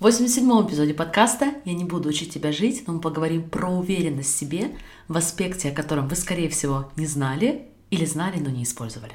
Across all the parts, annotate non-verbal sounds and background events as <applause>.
В 87-м эпизоде подкаста «Я не буду учить тебя жить», но мы поговорим про уверенность в себе в аспекте, о котором вы, скорее всего, не знали или знали, но не использовали.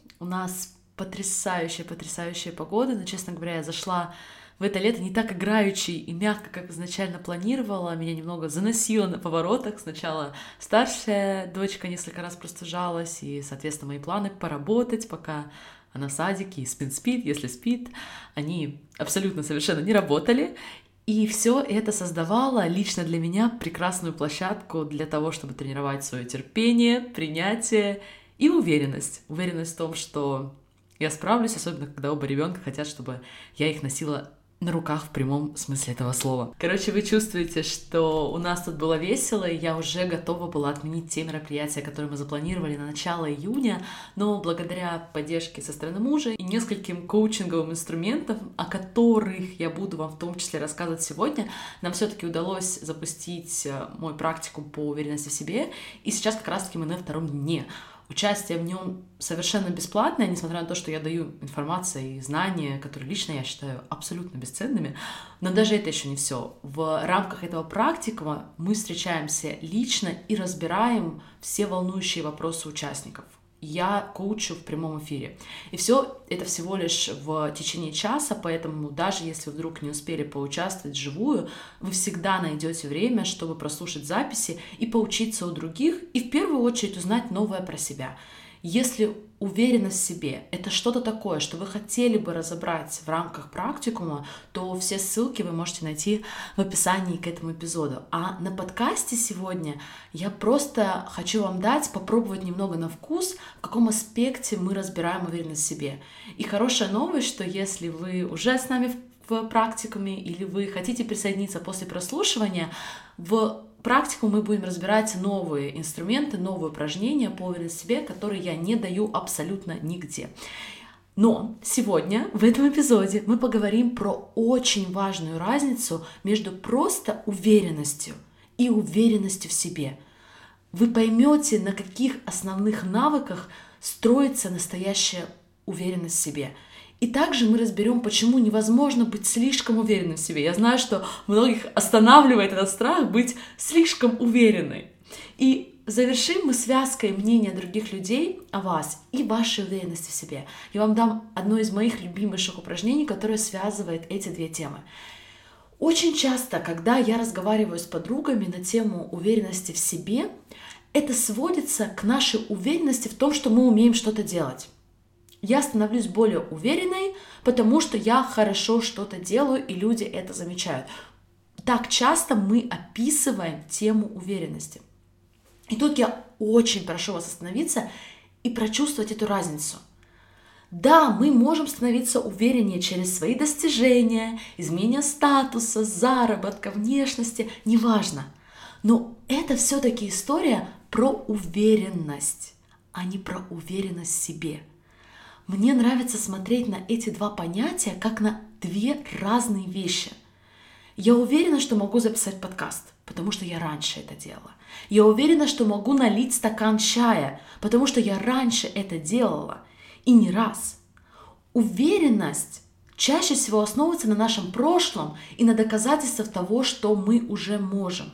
у нас потрясающая, потрясающая погода, но, честно говоря, я зашла в это лето не так играючи и мягко, как изначально планировала. Меня немного заносило на поворотах. Сначала старшая дочка несколько раз просто жалась, и, соответственно, мои планы поработать, пока она в садике и спит, спит, если спит, они абсолютно совершенно не работали. И все это создавало лично для меня прекрасную площадку для того, чтобы тренировать свое терпение, принятие и уверенность. Уверенность в том, что я справлюсь, особенно когда оба ребенка хотят, чтобы я их носила на руках в прямом смысле этого слова. Короче, вы чувствуете, что у нас тут было весело, и я уже готова была отменить те мероприятия, которые мы запланировали на начало июня, но благодаря поддержке со стороны мужа и нескольким коучинговым инструментам, о которых я буду вам в том числе рассказывать сегодня, нам все-таки удалось запустить э, мой практику по уверенности в себе, и сейчас как раз-таки мы на втором дне. Участие в нем совершенно бесплатное, несмотря на то, что я даю информацию и знания, которые лично я считаю абсолютно бесценными. Но даже это еще не все. В рамках этого практикума мы встречаемся лично и разбираем все волнующие вопросы участников я коучу в прямом эфире. И все это всего лишь в течение часа, поэтому даже если вдруг не успели поучаствовать вживую, вы всегда найдете время, чтобы прослушать записи и поучиться у других, и в первую очередь узнать новое про себя. Если уверенность в себе — это что-то такое, что вы хотели бы разобрать в рамках практикума, то все ссылки вы можете найти в описании к этому эпизоду. А на подкасте сегодня я просто хочу вам дать попробовать немного на вкус, в каком аспекте мы разбираем уверенность в себе. И хорошая новость, что если вы уже с нами в практикуме или вы хотите присоединиться после прослушивания, в практику мы будем разбирать новые инструменты, новые упражнения по уверенности в себе, которые я не даю абсолютно нигде. Но сегодня в этом эпизоде мы поговорим про очень важную разницу между просто уверенностью и уверенностью в себе. Вы поймете, на каких основных навыках строится настоящая уверенность в себе – и также мы разберем, почему невозможно быть слишком уверенным в себе. Я знаю, что многих останавливает этот страх быть слишком уверенной. И завершим мы связкой мнения других людей о вас и вашей уверенности в себе. Я вам дам одно из моих любимейших упражнений, которое связывает эти две темы. Очень часто, когда я разговариваю с подругами на тему уверенности в себе, это сводится к нашей уверенности в том, что мы умеем что-то делать я становлюсь более уверенной, потому что я хорошо что-то делаю, и люди это замечают. Так часто мы описываем тему уверенности. И тут я очень прошу вас остановиться и прочувствовать эту разницу. Да, мы можем становиться увереннее через свои достижения, изменение статуса, заработка, внешности, неважно. Но это все-таки история про уверенность, а не про уверенность в себе – мне нравится смотреть на эти два понятия как на две разные вещи. Я уверена, что могу записать подкаст, потому что я раньше это делала. Я уверена, что могу налить стакан чая, потому что я раньше это делала. И не раз. Уверенность чаще всего основывается на нашем прошлом и на доказательствах того, что мы уже можем.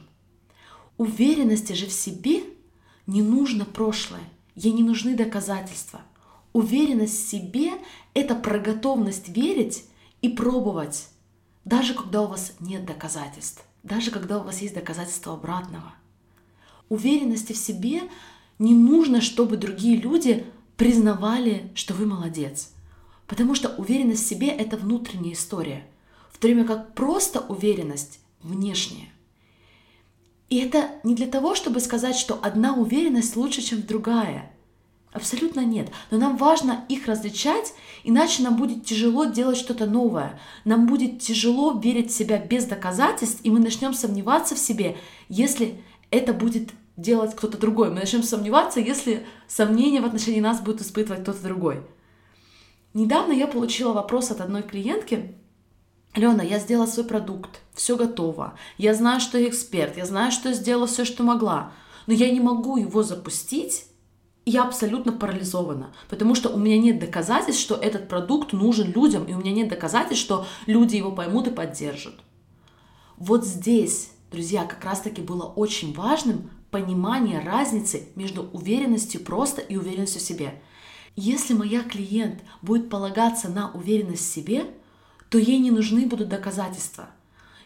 Уверенности же в себе не нужно прошлое, ей не нужны доказательства – Уверенность в себе – это про готовность верить и пробовать, даже когда у вас нет доказательств, даже когда у вас есть доказательства обратного. Уверенности в себе не нужно, чтобы другие люди признавали, что вы молодец. Потому что уверенность в себе – это внутренняя история, в то время как просто уверенность внешняя. И это не для того, чтобы сказать, что одна уверенность лучше, чем другая – Абсолютно нет. Но нам важно их различать, иначе нам будет тяжело делать что-то новое. Нам будет тяжело верить в себя без доказательств, и мы начнем сомневаться в себе, если это будет делать кто-то другой. Мы начнем сомневаться, если сомнения в отношении нас будет испытывать кто-то другой. Недавно я получила вопрос от одной клиентки. Алена, я сделала свой продукт, все готово. Я знаю, что я эксперт, я знаю, что я сделала все, что могла, но я не могу его запустить, я абсолютно парализована, потому что у меня нет доказательств, что этот продукт нужен людям, и у меня нет доказательств, что люди его поймут и поддержат. Вот здесь, друзья, как раз-таки было очень важным понимание разницы между уверенностью просто и уверенностью в себе. Если моя клиент будет полагаться на уверенность в себе, то ей не нужны будут доказательства.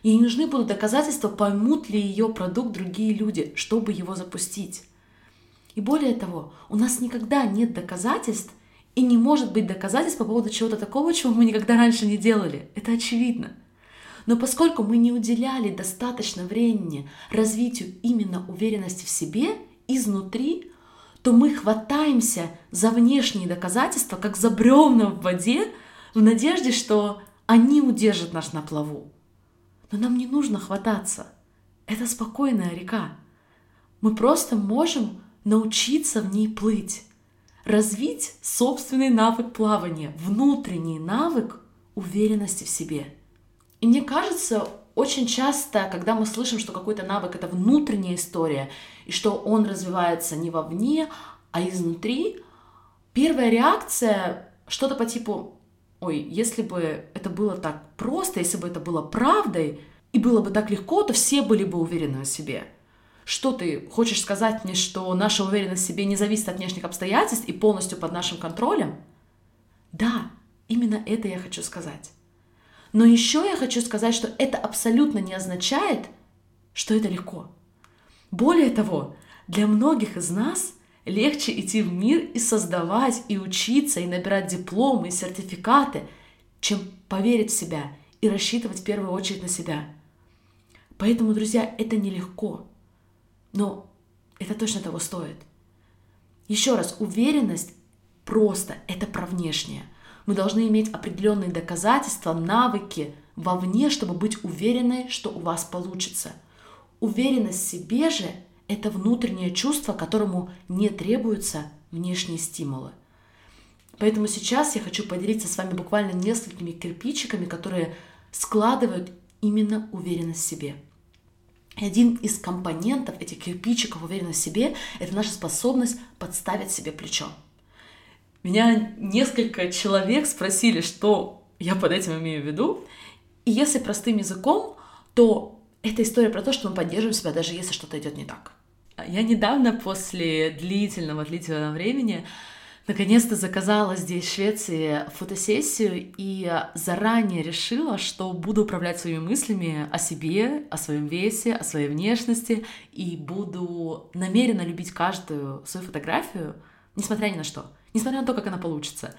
Ей не нужны будут доказательства, поймут ли ее продукт другие люди, чтобы его запустить. И более того, у нас никогда нет доказательств и не может быть доказательств по поводу чего-то такого, чего мы никогда раньше не делали. Это очевидно. Но поскольку мы не уделяли достаточно времени развитию именно уверенности в себе изнутри, то мы хватаемся за внешние доказательства, как за бревна в воде, в надежде, что они удержат нас на плаву. Но нам не нужно хвататься. Это спокойная река. Мы просто можем научиться в ней плыть, развить собственный навык плавания, внутренний навык уверенности в себе. И мне кажется, очень часто, когда мы слышим, что какой-то навык это внутренняя история, и что он развивается не вовне, а изнутри, первая реакция что-то по типу ой, если бы это было так просто, если бы это было правдой, и было бы так легко, то все были бы уверены в себе. Что ты хочешь сказать мне, что наша уверенность в себе не зависит от внешних обстоятельств и полностью под нашим контролем? Да, именно это я хочу сказать. Но еще я хочу сказать, что это абсолютно не означает, что это легко. Более того, для многих из нас легче идти в мир и создавать, и учиться, и набирать дипломы, и сертификаты, чем поверить в себя и рассчитывать в первую очередь на себя. Поэтому, друзья, это нелегко. Но это точно того стоит. Еще раз, уверенность просто это про внешнее. Мы должны иметь определенные доказательства, навыки вовне, чтобы быть уверенной, что у вас получится. Уверенность в себе же – это внутреннее чувство, которому не требуются внешние стимулы. Поэтому сейчас я хочу поделиться с вами буквально несколькими кирпичиками, которые складывают именно уверенность в себе. И один из компонентов этих кирпичиков уверенности в себе – это наша способность подставить себе плечо. Меня несколько человек спросили, что я под этим имею в виду. И если простым языком, то это история про то, что мы поддерживаем себя, даже если что-то идет не так. Я недавно, после длительного-длительного времени, наконец-то заказала здесь, в Швеции, фотосессию и заранее решила, что буду управлять своими мыслями о себе, о своем весе, о своей внешности и буду намеренно любить каждую свою фотографию, несмотря ни на что, несмотря на то, как она получится.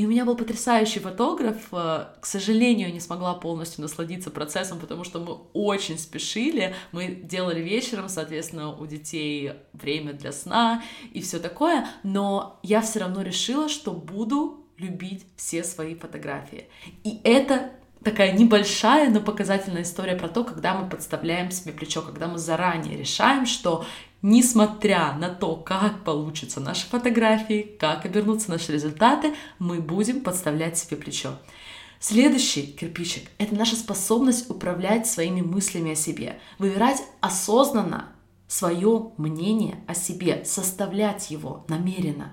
И у меня был потрясающий фотограф. Э, к сожалению, не смогла полностью насладиться процессом, потому что мы очень спешили. Мы делали вечером, соответственно, у детей время для сна и все такое. Но я все равно решила, что буду любить все свои фотографии. И это такая небольшая, но показательная история про то, когда мы подставляем себе плечо, когда мы заранее решаем, что несмотря на то, как получатся наши фотографии, как обернутся наши результаты, мы будем подставлять себе плечо. Следующий кирпичик – это наша способность управлять своими мыслями о себе, выбирать осознанно свое мнение о себе, составлять его намеренно.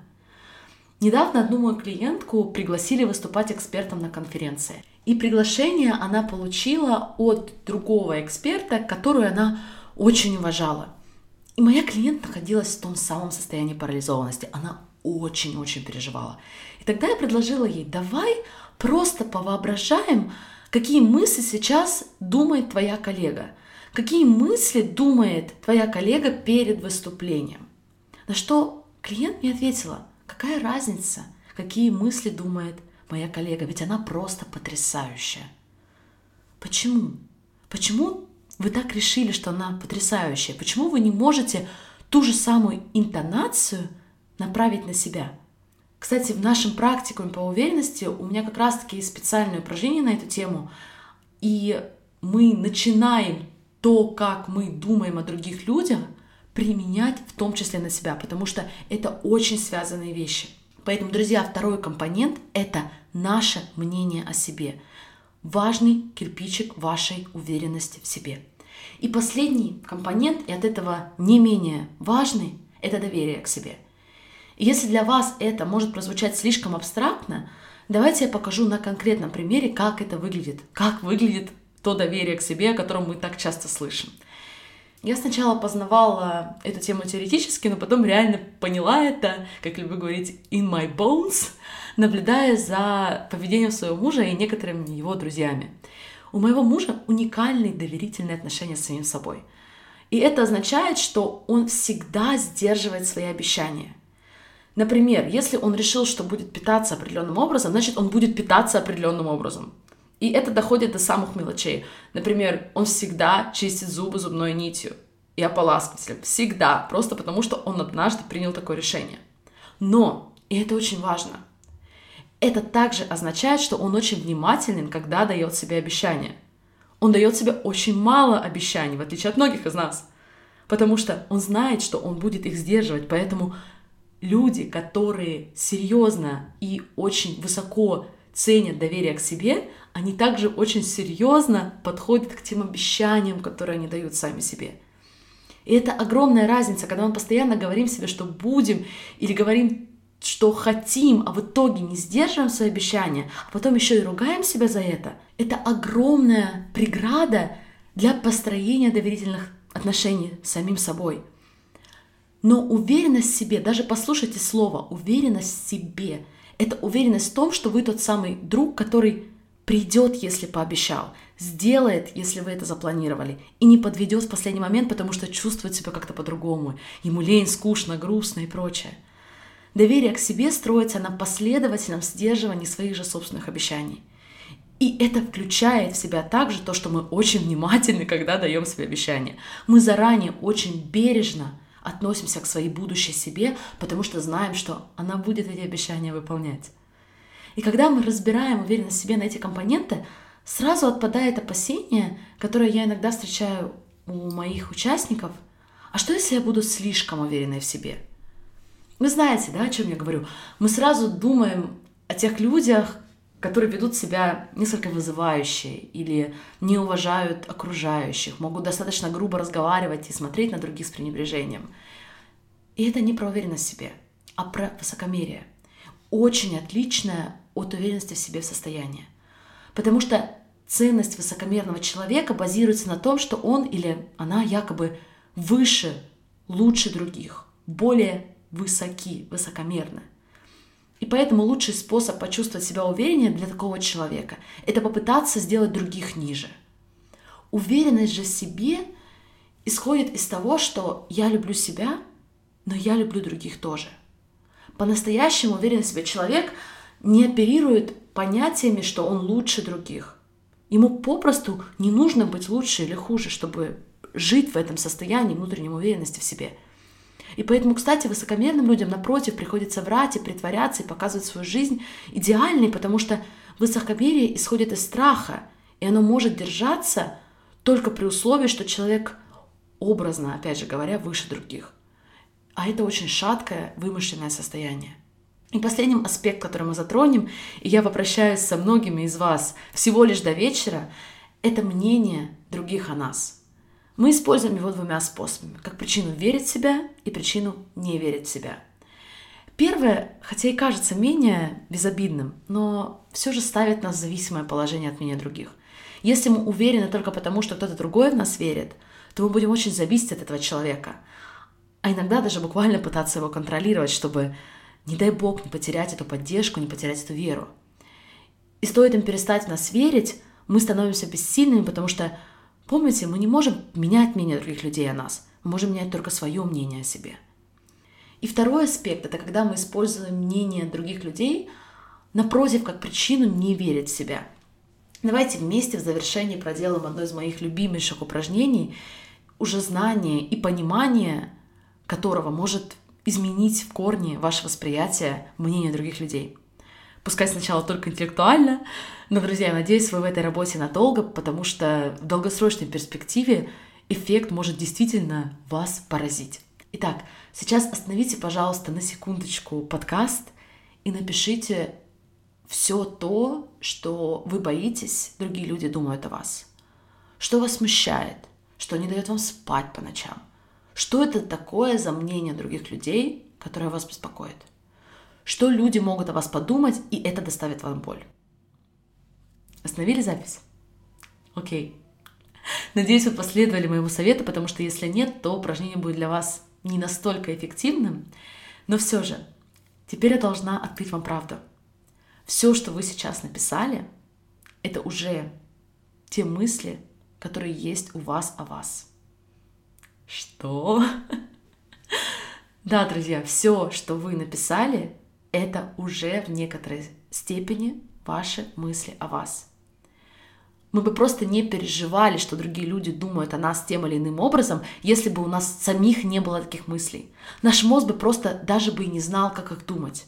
Недавно одну мою клиентку пригласили выступать экспертом на конференции. И приглашение она получила от другого эксперта, которую она очень уважала. И моя клиент находилась в том самом состоянии парализованности. Она очень-очень переживала. И тогда я предложила ей, давай просто повоображаем, какие мысли сейчас думает твоя коллега. Какие мысли думает твоя коллега перед выступлением. На что клиент мне ответила, какая разница, какие мысли думает моя коллега, ведь она просто потрясающая. Почему? Почему вы так решили, что она потрясающая? Почему вы не можете ту же самую интонацию направить на себя. Кстати, в нашем практикуме по уверенности у меня как раз-таки есть специальное упражнение на эту тему, и мы начинаем то, как мы думаем о других людях, применять в том числе на себя, потому что это очень связанные вещи. Поэтому, друзья, второй компонент — это наше мнение о себе. Важный кирпичик вашей уверенности в себе. И последний компонент, и от этого не менее важный, это доверие к себе. И если для вас это может прозвучать слишком абстрактно, давайте я покажу на конкретном примере, как это выглядит, как выглядит то доверие к себе, о котором мы так часто слышим. Я сначала познавала эту тему теоретически, но потом реально поняла это, как люблю говорить, in my bones, наблюдая за поведением своего мужа и некоторыми его друзьями. У моего мужа уникальные доверительные отношения с самим собой. И это означает, что он всегда сдерживает свои обещания. Например, если он решил, что будет питаться определенным образом, значит, он будет питаться определенным образом. И это доходит до самых мелочей. Например, он всегда чистит зубы зубной нитью и ополаскивателем. Всегда. Просто потому, что он однажды принял такое решение. Но, и это очень важно, это также означает, что он очень внимателен, когда дает себе обещания. Он дает себе очень мало обещаний, в отличие от многих из нас. Потому что он знает, что он будет их сдерживать. Поэтому люди, которые серьезно и очень высоко ценят доверие к себе, они также очень серьезно подходят к тем обещаниям, которые они дают сами себе. И это огромная разница, когда мы постоянно говорим себе, что будем, или говорим, что хотим, а в итоге не сдерживаем свои обещания, а потом еще и ругаем себя за это. Это огромная преграда для построения доверительных отношений с самим собой. Но уверенность в себе, даже послушайте слово уверенность в себе, это уверенность в том, что вы тот самый друг, который придет, если пообещал, сделает, если вы это запланировали, и не подведет в последний момент, потому что чувствует себя как-то по-другому. Ему лень, скучно, грустно и прочее. Доверие к себе строится на последовательном сдерживании своих же собственных обещаний. И это включает в себя также то, что мы очень внимательны, когда даем себе обещания. Мы заранее очень бережно относимся к своей будущей себе, потому что знаем, что она будет эти обещания выполнять. И когда мы разбираем уверенность в себе на эти компоненты, сразу отпадает опасение, которое я иногда встречаю у моих участников. А что, если я буду слишком уверенной в себе? Вы знаете, да, о чем я говорю? Мы сразу думаем о тех людях, которые ведут себя несколько вызывающе или не уважают окружающих, могут достаточно грубо разговаривать и смотреть на других с пренебрежением. И это не про уверенность в себе, а про высокомерие. Очень отличное от уверенности в себе состояния. Потому что ценность высокомерного человека базируется на том, что он или она якобы выше, лучше других, более высоки, высокомерны. И поэтому лучший способ почувствовать себя увереннее для такого человека – это попытаться сделать других ниже. Уверенность же в себе исходит из того, что я люблю себя, но я люблю других тоже. По-настоящему уверенный в себе человек – не оперирует понятиями, что он лучше других. Ему попросту не нужно быть лучше или хуже, чтобы жить в этом состоянии внутренней уверенности в себе. И поэтому, кстати, высокомерным людям, напротив, приходится врать и притворяться и показывать свою жизнь идеальной, потому что высокомерие исходит из страха, и оно может держаться только при условии, что человек образно, опять же говоря, выше других. А это очень шаткое, вымышленное состояние. И последним аспект, который мы затронем, и я попрощаюсь со многими из вас всего лишь до вечера, это мнение других о нас. Мы используем его двумя способами, как причину верить в себя и причину не верить в себя. Первое, хотя и кажется менее безобидным, но все же ставит нас в зависимое положение от мнения других. Если мы уверены только потому, что кто-то другой в нас верит, то мы будем очень зависеть от этого человека, а иногда даже буквально пытаться его контролировать, чтобы не дай бог не потерять эту поддержку, не потерять эту веру. И стоит им перестать в нас верить, мы становимся бессильными, потому что, помните, мы не можем менять мнение других людей о нас. Мы можем менять только свое мнение о себе. И второй аспект – это когда мы используем мнение других людей напротив, как причину не верить в себя. Давайте вместе в завершении проделаем одно из моих любимейших упражнений, уже знание и понимание которого может изменить в корне ваше восприятие мнения других людей. Пускай сначала только интеллектуально, но, друзья, я надеюсь, вы в этой работе надолго, потому что в долгосрочной перспективе эффект может действительно вас поразить. Итак, сейчас остановите, пожалуйста, на секундочку подкаст и напишите все то, что вы боитесь, другие люди думают о вас. Что вас смущает, что не дает вам спать по ночам. Что это такое за мнение других людей, которое вас беспокоит? Что люди могут о вас подумать, и это доставит вам боль? Остановили запись? Окей. Надеюсь, вы последовали моему совету, потому что если нет, то упражнение будет для вас не настолько эффективным. Но все же, теперь я должна открыть вам правду. Все, что вы сейчас написали, это уже те мысли, которые есть у вас о вас. Что? <laughs> Да, друзья, все, что вы написали, это уже в некоторой степени ваши мысли о вас мы бы просто не переживали, что другие люди думают о нас тем или иным образом, если бы у нас самих не было таких мыслей. Наш мозг бы просто даже бы и не знал, как их думать.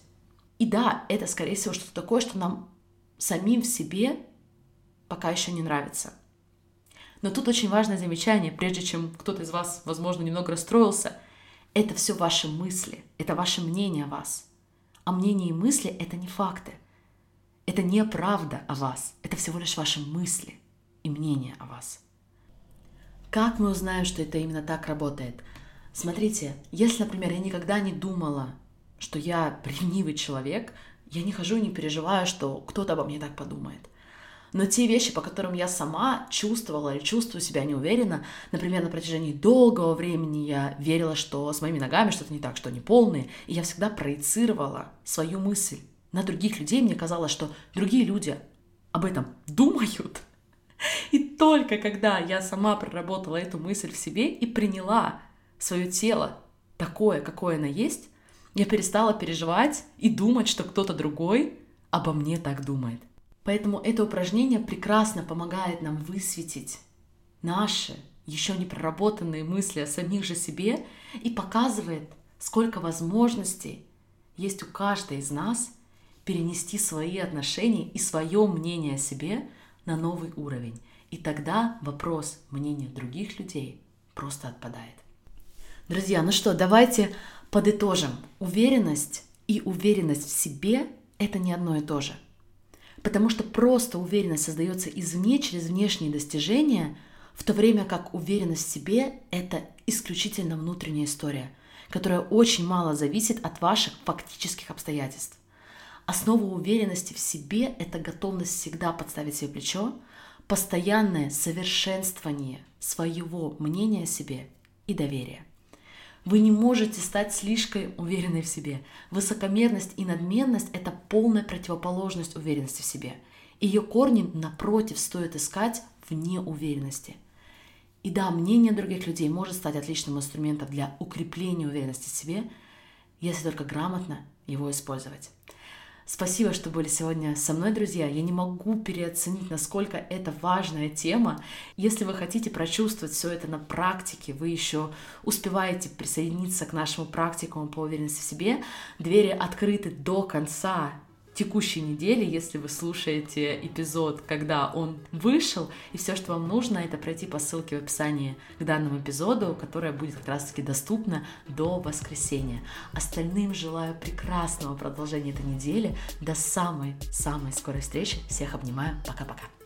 И да, это, скорее всего, что-то такое, что нам самим в себе пока еще не нравится. Но тут очень важное замечание, прежде чем кто-то из вас, возможно, немного расстроился, это все ваши мысли, это ваше мнение о вас. А мнение и мысли — это не факты — это не правда о вас, это всего лишь ваши мысли и мнение о вас. Как мы узнаем, что это именно так работает? Смотрите, если, например, я никогда не думала, что я ревнивый человек, я не хожу и не переживаю, что кто-то обо мне так подумает. Но те вещи, по которым я сама чувствовала или чувствую себя неуверенно, например, на протяжении долгого времени я верила, что с моими ногами что-то не так, что они полные, и я всегда проецировала свою мысль на других людей, мне казалось, что другие люди об этом думают. И только когда я сама проработала эту мысль в себе и приняла свое тело такое, какое оно есть, я перестала переживать и думать, что кто-то другой обо мне так думает. Поэтому это упражнение прекрасно помогает нам высветить наши еще не проработанные мысли о самих же себе и показывает, сколько возможностей есть у каждой из нас перенести свои отношения и свое мнение о себе на новый уровень. И тогда вопрос мнения других людей просто отпадает. Друзья, ну что, давайте подытожим. Уверенность и уверенность в себе – это не одно и то же. Потому что просто уверенность создается извне через внешние достижения, в то время как уверенность в себе – это исключительно внутренняя история, которая очень мало зависит от ваших фактических обстоятельств. Основа уверенности в себе – это готовность всегда подставить себе плечо, постоянное совершенствование своего мнения о себе и доверия. Вы не можете стать слишком уверенной в себе. Высокомерность и надменность – это полная противоположность уверенности в себе. Ее корни, напротив, стоит искать в неуверенности. И да, мнение других людей может стать отличным инструментом для укрепления уверенности в себе, если только грамотно его использовать. Спасибо, что были сегодня со мной, друзья. Я не могу переоценить, насколько это важная тема. Если вы хотите прочувствовать все это на практике, вы еще успеваете присоединиться к нашему практикуму по уверенности в себе, двери открыты до конца текущей недели, если вы слушаете эпизод, когда он вышел, и все, что вам нужно, это пройти по ссылке в описании к данному эпизоду, которая будет как раз-таки доступна до воскресенья. Остальным желаю прекрасного продолжения этой недели. До самой-самой скорой встречи. Всех обнимаю. Пока-пока.